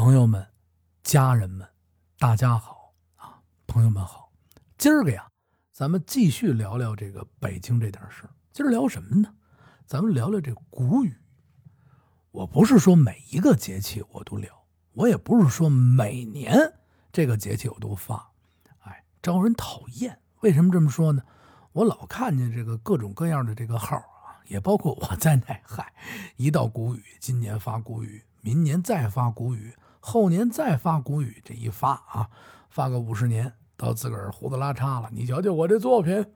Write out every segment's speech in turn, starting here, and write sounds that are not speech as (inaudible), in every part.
朋友们、家人们，大家好啊！朋友们好，今儿个呀，咱们继续聊聊这个北京这点事儿。今儿聊什么呢？咱们聊聊这谷雨。我不是说每一个节气我都聊，我也不是说每年这个节气我都发，哎，招人讨厌。为什么这么说呢？我老看见这个各种各样的这个号啊，也包括我在内。嗨，一到谷雨，今年发谷雨，明年再发谷雨，后年再发谷雨，这一发啊，发个五十年，到自个儿胡子拉碴了。你瞧瞧我这作品，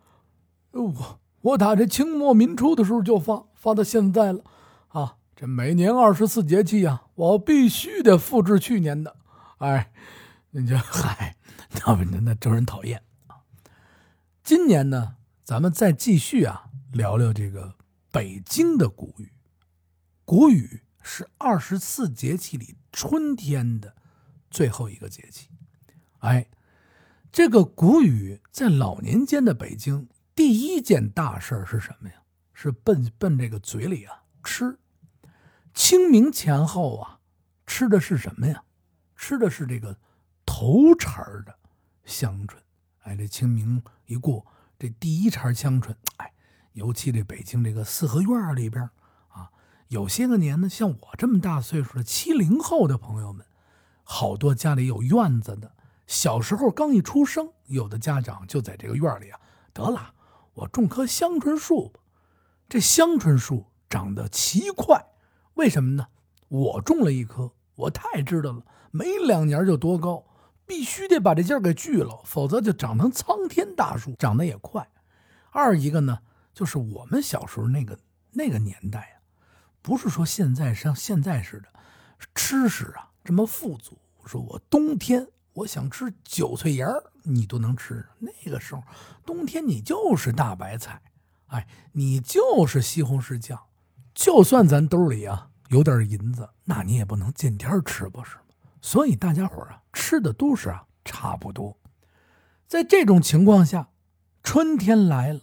我我打这清末民初的时候就发，发到现在了啊。这每年二十四节气呀，我必须得复制去年的。哎，你这 (laughs) 嗨，那不那招人讨厌啊。今年呢，咱们再继续啊，聊聊这个北京的谷雨。谷雨是二十四节气里春天的最后一个节气。哎，这个谷雨在老年间的北京，第一件大事是什么呀？是奔奔这个嘴里啊吃。清明前后啊，吃的是什么呀？吃的是这个头茬的香椿。哎，这清明一过，这第一茬香椿，哎，尤其这北京这个四合院里边，有些个年呢，像我这么大岁数的七零后的朋友们，好多家里有院子的，小时候刚一出生，有的家长就在这个院里啊，得了，我种棵香椿树吧。这香椿树长得奇快。为什么呢？我种了一棵，我太知道了，没两年就多高，必须得把这劲儿给锯了，否则就长成苍天大树，长得也快。二一个呢，就是我们小时候那个那个年代，不是说现在像现在似的，吃食啊这么富足。说我冬天我想吃韭菜芽儿，你都能吃。那个时候冬天你就是大白菜，哎，你就是西红柿酱。就算咱兜里啊有点银子，那你也不能见天吃不是吗？所以大家伙啊吃的都是啊差不多。在这种情况下，春天来了，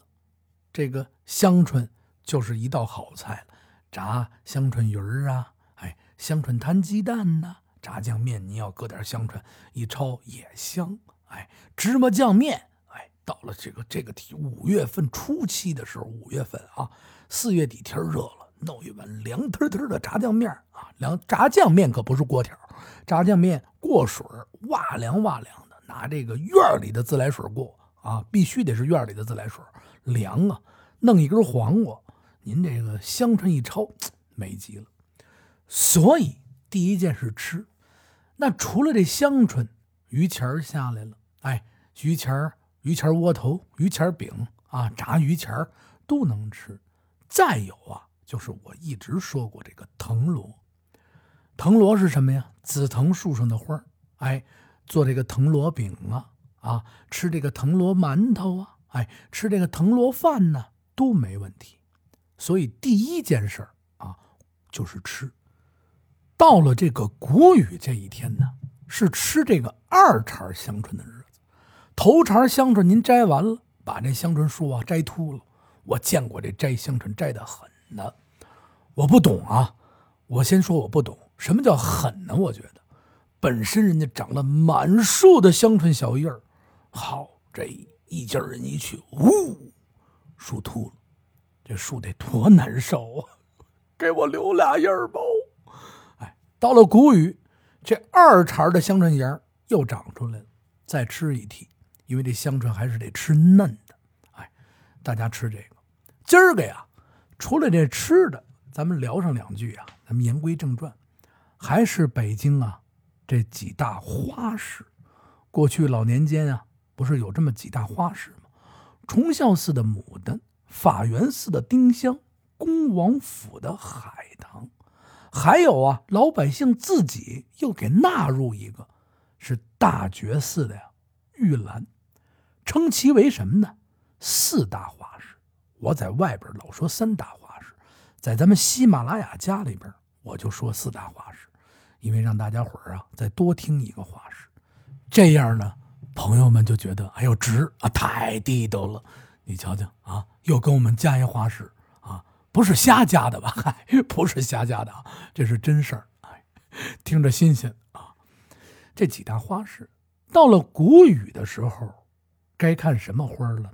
这个香椿就是一道好菜了。炸香椿鱼儿啊，哎，香椿摊鸡蛋呐，炸酱面你要搁点香椿一焯也香。哎，芝麻酱面，哎，到了这个这个五月份初期的时候，五月份啊，四月底天热了。弄一碗凉腾腾的炸酱面啊，凉炸酱面可不是锅条，炸酱面过水哇凉哇凉的，拿这个院里的自来水过啊，必须得是院里的自来水，凉啊。弄一根黄瓜，您这个香椿一焯，美极了。所以第一件事吃，那除了这香椿，鱼钱儿下来了，哎，鱼钱鱼钱儿窝头、鱼钱儿饼啊，炸鱼钱儿都能吃。再有啊。就是我一直说过这个藤萝，藤萝是什么呀？紫藤树上的花儿，哎，做这个藤萝饼啊，啊，吃这个藤萝馒头啊，哎，吃这个藤萝饭呢，都没问题。所以第一件事啊，就是吃。到了这个谷雨这一天呢，是吃这个二茬香椿的日子。头茬香椿您摘完了，把这香椿树啊摘秃了。我见过这摘香椿摘的狠的。我不懂啊，我先说我不懂，什么叫狠呢？我觉得，本身人家长了满树的香椿小叶儿，好，这一家人一去，呜，树秃了，这树得多难受啊！给我留俩叶儿吧。哎，到了谷雨，这二茬的香椿芽又长出来了，再吃一屉，因为这香椿还是得吃嫩的。哎，大家吃这个，今儿个呀，除了这吃的。咱们聊上两句啊，咱们言归正传，还是北京啊，这几大花市。过去老年间啊，不是有这么几大花市吗？崇孝寺的牡丹，法源寺的丁香，恭王府的海棠，还有啊，老百姓自己又给纳入一个，是大觉寺的呀，玉兰，称其为什么呢？四大花市。我在外边老说三大。在咱们喜马拉雅家里边，我就说四大花市，因为让大家伙儿啊再多听一个花市，这样呢，朋友们就觉得哎呦值啊，太地道了。你瞧瞧啊，又跟我们加一花市啊，不是瞎加的吧？(laughs) 嗨，不是瞎加的啊，这是真事儿。哎，听着新鲜啊。这几大花市。到了谷雨的时候，该看什么花了呢？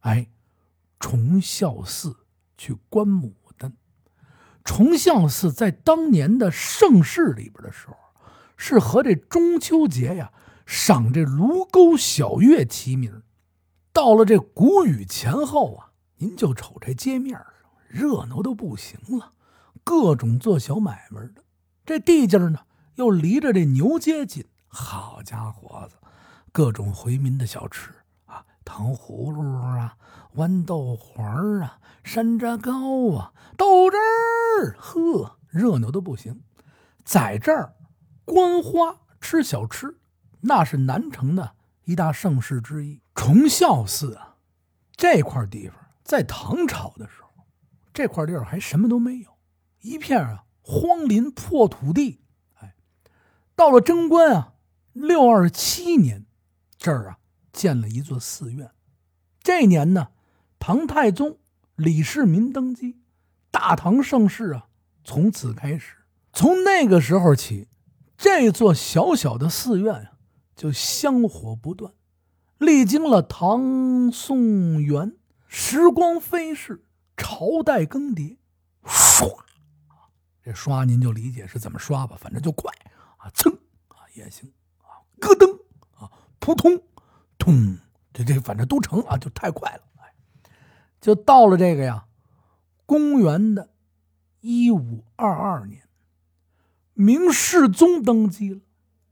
哎，崇孝寺去观牡丹。崇孝寺在当年的盛世里边的时候，是和这中秋节呀赏这卢沟晓月齐名。到了这谷雨前后啊，您就瞅这街面上热闹的不行了，各种做小买卖的。这地界呢又离着这牛街近，好家伙子，各种回民的小吃啊，糖葫芦啊，豌豆黄啊，山楂糕啊，豆汁儿，呵，热闹的不行。在这儿观花吃小吃，那是南城的一大盛事之一。崇孝寺啊，这块地方在唐朝的时候，这块地儿还什么都没有，一片啊。荒林破土地，哎，到了贞观啊，六二七年，这儿啊建了一座寺院。这年呢，唐太宗李世民登基，大唐盛世啊从此开始。从那个时候起，这座小小的寺院啊就香火不断。历经了唐宋元，时光飞逝，朝代更迭，唰。这刷您就理解是怎么刷吧，反正就快啊，噌啊也行啊，咯噔啊，扑通，通，这这反正都成啊，就太快了，哎，就到了这个呀，公元的一五二二年，明世宗登基了，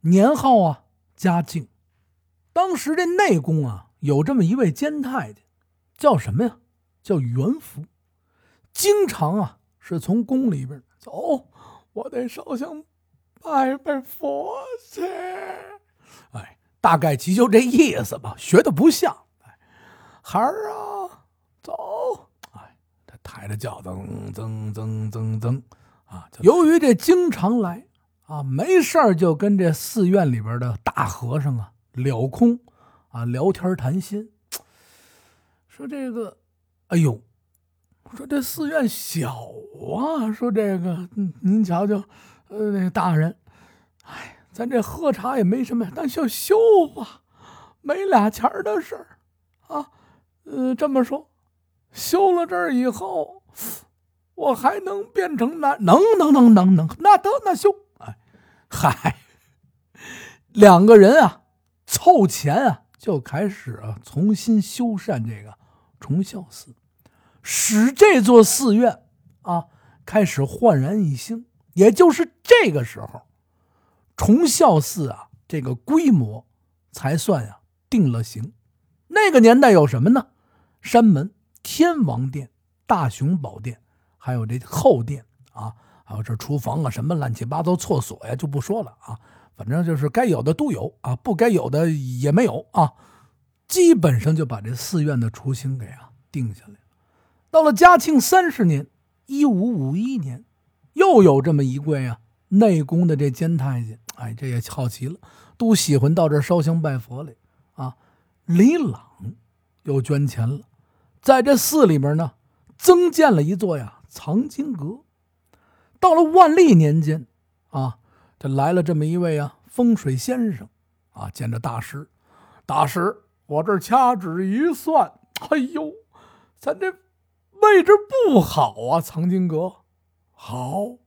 年号啊嘉靖，当时这内宫啊有这么一位监太监，叫什么呀？叫元福，经常啊是从宫里边。走，我得烧香拜拜佛去。哎，大概其就这意思吧，学的不像。哎，孩儿啊，走。哎，他抬着轿，噔噔噔噔噔啊。由于这经常来啊，没事儿就跟这寺院里边的大和尚啊了空啊聊天谈心，(tsk) 说这个，哎呦。说这寺院小啊，说这个，您瞧瞧，呃，那个大人，哎，咱这喝茶也没什么，但就修吧，没俩钱的事儿，啊，呃，这么说，修了这儿以后，我还能变成那？能能能能能，那得那修，哎，嗨，两个人啊，凑钱啊，就开始啊，重新修缮这个崇孝寺。使这座寺院啊开始焕然一新，也就是这个时候，崇孝寺啊这个规模才算呀定了型。那个年代有什么呢？山门、天王殿、大雄宝殿，还有这后殿啊，还有这厨房啊，什么乱七八糟厕所呀，就不说了啊。反正就是该有的都有啊，不该有的也没有啊。基本上就把这寺院的雏形给啊定下来。到了嘉庆三十年，一五五一年，又有这么一位啊，内宫的这监太监，哎，这也好奇了，都喜欢到这烧香拜佛来啊。李朗又捐钱了，在这寺里面呢，增建了一座呀藏经阁。到了万历年间，啊，来了这么一位啊风水先生，啊，见着大师，大师，我这掐指一算，哎呦，咱这。位置不好啊，藏经阁。好，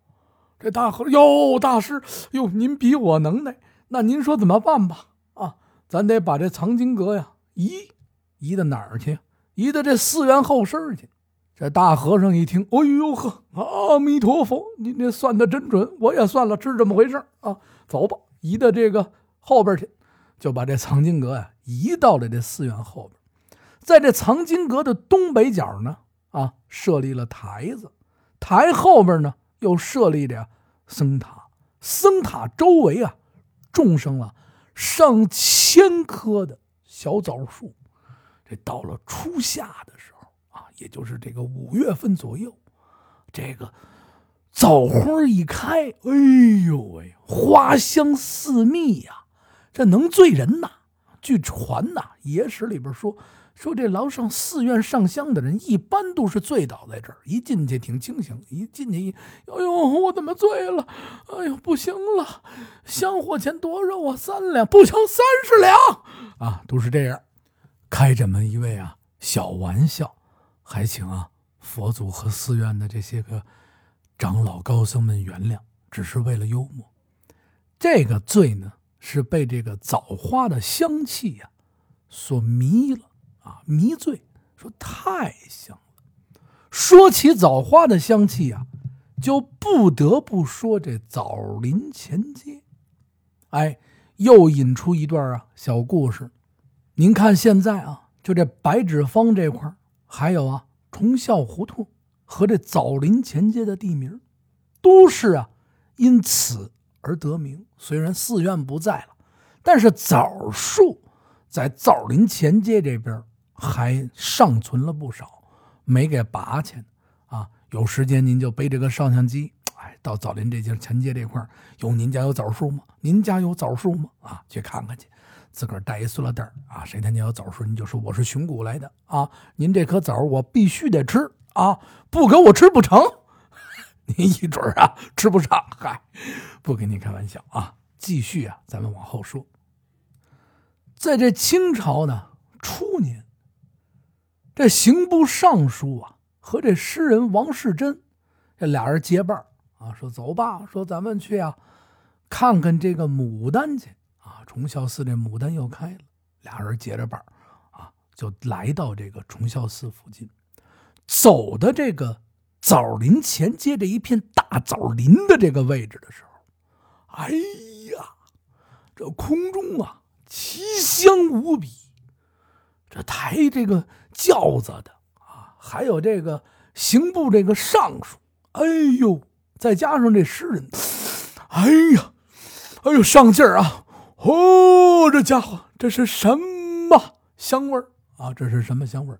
这大和哟，大师哟，您比我能耐，那您说怎么办吧？啊，咱得把这藏经阁呀移移到哪儿去？移到这寺院后身去。这大和尚一听，哎呦呵，阿弥陀佛，你这算的真准，我也算了，是这么回事啊。走吧，移到这个后边去，就把这藏经阁呀移到了这寺院后边，在这藏经阁的东北角呢。啊，设立了台子，台后边呢又设立着僧塔，僧塔周围啊种上了上千棵的小枣树。这到了初夏的时候，也就是这个五月份左右，这个枣花一开，哎呦喂，花香四溢呀，这能醉人呐！据传呐，野史里边说。说这老上寺院上香的人，一般都是醉倒在这儿，一进去挺清醒，一进去一，哎呦，我怎么醉了？哎呦，不行了，香火钱多少啊？三两，不行，三十两啊，都是这样，开这么一位啊小玩笑，还请啊佛祖和寺院的这些个长老高僧们原谅，只是为了幽默。这个醉呢，是被这个枣花的香气呀所迷了。啊，迷醉，说太香了。说起枣花的香气啊，就不得不说这枣林前街。哎，又引出一段啊小故事。您看现在啊，就这白纸坊这块还有啊崇孝胡同和这枣林前街的地名，都是啊因此而得名。虽然寺院不在了，但是枣树在枣林前街这边。还尚存了不少，没给拔去啊！有时间您就背着个摄像机，哎，到枣林这街前街这块有您家有枣树吗？您家有枣树吗？啊，去看看去，自个儿带一塑料袋啊，谁他娘有枣树，您就说我是寻谷来的啊！您这颗枣我必须得吃啊，不给我吃不成，(laughs) 您一准啊吃不上。嗨，不跟你开玩笑啊！继续啊，咱们往后说，在这清朝呢初年。这刑部尚书啊和这诗人王世贞，这俩人结伴啊，说走吧，说咱们去啊，看看这个牡丹去。崇孝寺这牡丹又开了，俩人结着伴啊，就来到这个崇孝寺附近，走的这个枣林前街这一片大枣林的这个位置的时候，哎呀，这空中啊奇香无比，这抬这个。轿子的啊，还有这个刑部这个尚书，哎呦，再加上这诗人，哎呀，哎呦上劲儿啊！哦，这家伙这是什么香味儿啊？这是什么香味儿？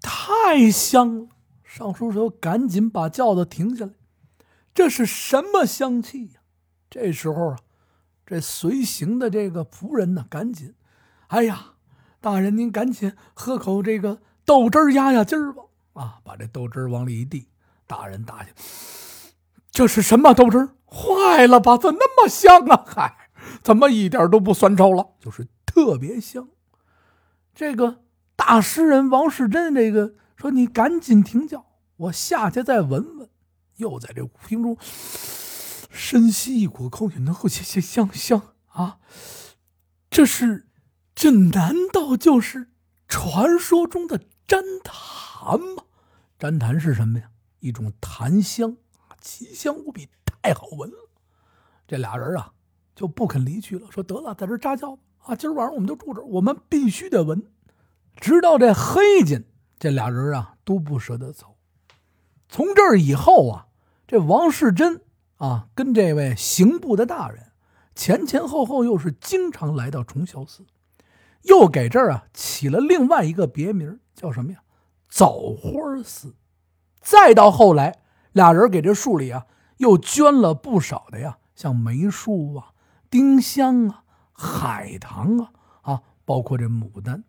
太香了！尚书说：“赶紧把轿子停下来，这是什么香气？呀？”这时候啊，这随行的这个仆人呢，赶紧，哎呀，大人您赶紧喝口这个。豆汁压压惊吧，啊，把这豆汁往里一递，大人大爷，这是什么豆汁坏了吧？怎么那么香啊？嗨，怎么一点都不酸臭了？就是特别香。这个大诗人王世贞，这个说你赶紧停轿，我下去再闻闻。又在这屋厅中深吸一口空气，能够香香香啊！这是，这难道就是传说中的？粘檀吗，粘檀是什么呀？一种檀香，奇香无比，太好闻了。这俩人啊，就不肯离去了，说得了，在这扎轿啊，今儿晚上我们就住这儿，我们必须得闻，直到这黑间，这俩人啊都不舍得走。从这儿以后啊，这王世贞啊，跟这位刑部的大人前前后后又是经常来到崇孝寺，又给这儿啊起了另外一个别名。叫什么呀？枣花寺。再到后来，俩人给这树里啊又捐了不少的呀，像梅树啊、丁香啊、海棠啊啊，包括这牡丹。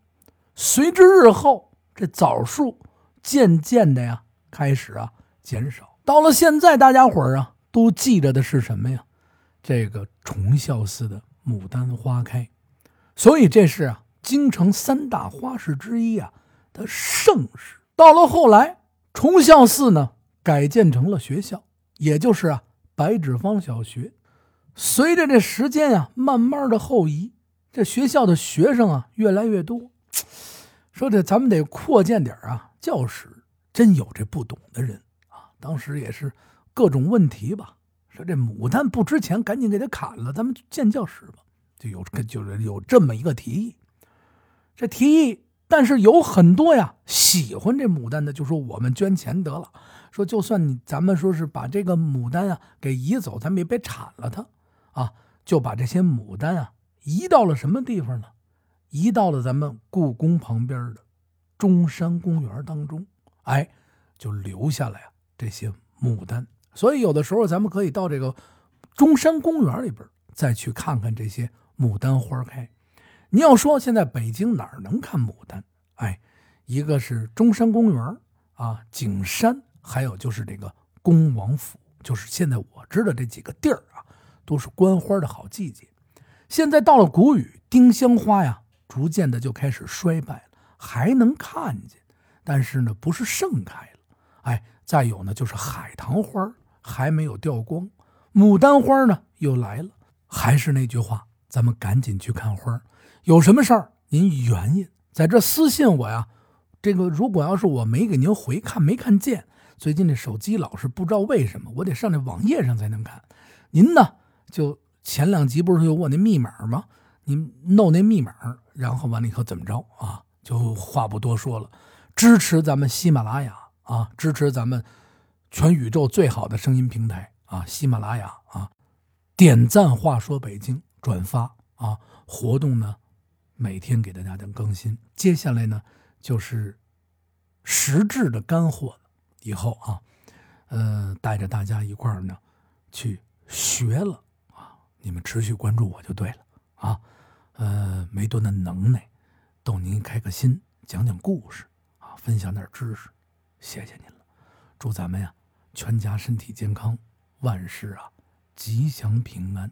随之日后，这枣树渐渐的呀开始啊减少。到了现在，大家伙儿啊都记着的是什么呀？这个崇孝寺的牡丹花开。所以这是啊京城三大花市之一啊。的盛世到了后来，崇孝寺呢改建成了学校，也就是啊白纸坊小学。随着这时间啊慢慢的后移，这学校的学生啊越来越多，(tsk) 说这咱们得扩建点啊教室。真有这不懂的人啊，当时也是各种问题吧。说这牡丹不值钱，赶紧给它砍了，咱们建教室吧。就有就是有这么一个提议，这提议。但是有很多呀喜欢这牡丹的，就说我们捐钱得了。说就算你咱们说是把这个牡丹啊给移走，咱们也别铲了它啊，就把这些牡丹啊移到了什么地方呢？移到了咱们故宫旁边的中山公园当中，哎，就留下了呀这些牡丹。所以有的时候咱们可以到这个中山公园里边再去看看这些牡丹花开。你要说现在北京哪儿能看牡丹？哎，一个是中山公园啊，景山，还有就是这个恭王府，就是现在我知道这几个地儿啊，都是观花的好季节。现在到了谷雨，丁香花呀，逐渐的就开始衰败了，还能看见，但是呢，不是盛开了。哎，再有呢，就是海棠花还没有掉光，牡丹花呢又来了。还是那句话，咱们赶紧去看花有什么事儿您原因在这私信我呀。这个如果要是我没给您回看没看见，最近这手机老是不知道为什么，我得上这网页上才能看。您呢，就前两集不是有我那密码吗？你弄那密码，然后完了以后怎么着啊？就话不多说了，支持咱们喜马拉雅啊，支持咱们全宇宙最好的声音平台啊，喜马拉雅啊，点赞话说北京，转发啊，活动呢每天给大家的更新。接下来呢。就是实质的干货以后啊，呃，带着大家一块儿呢去学了，你们持续关注我就对了啊，呃，没多大能耐，逗您开个心，讲讲故事啊，分享点知识，谢谢您了，祝咱们呀全家身体健康，万事啊吉祥平安。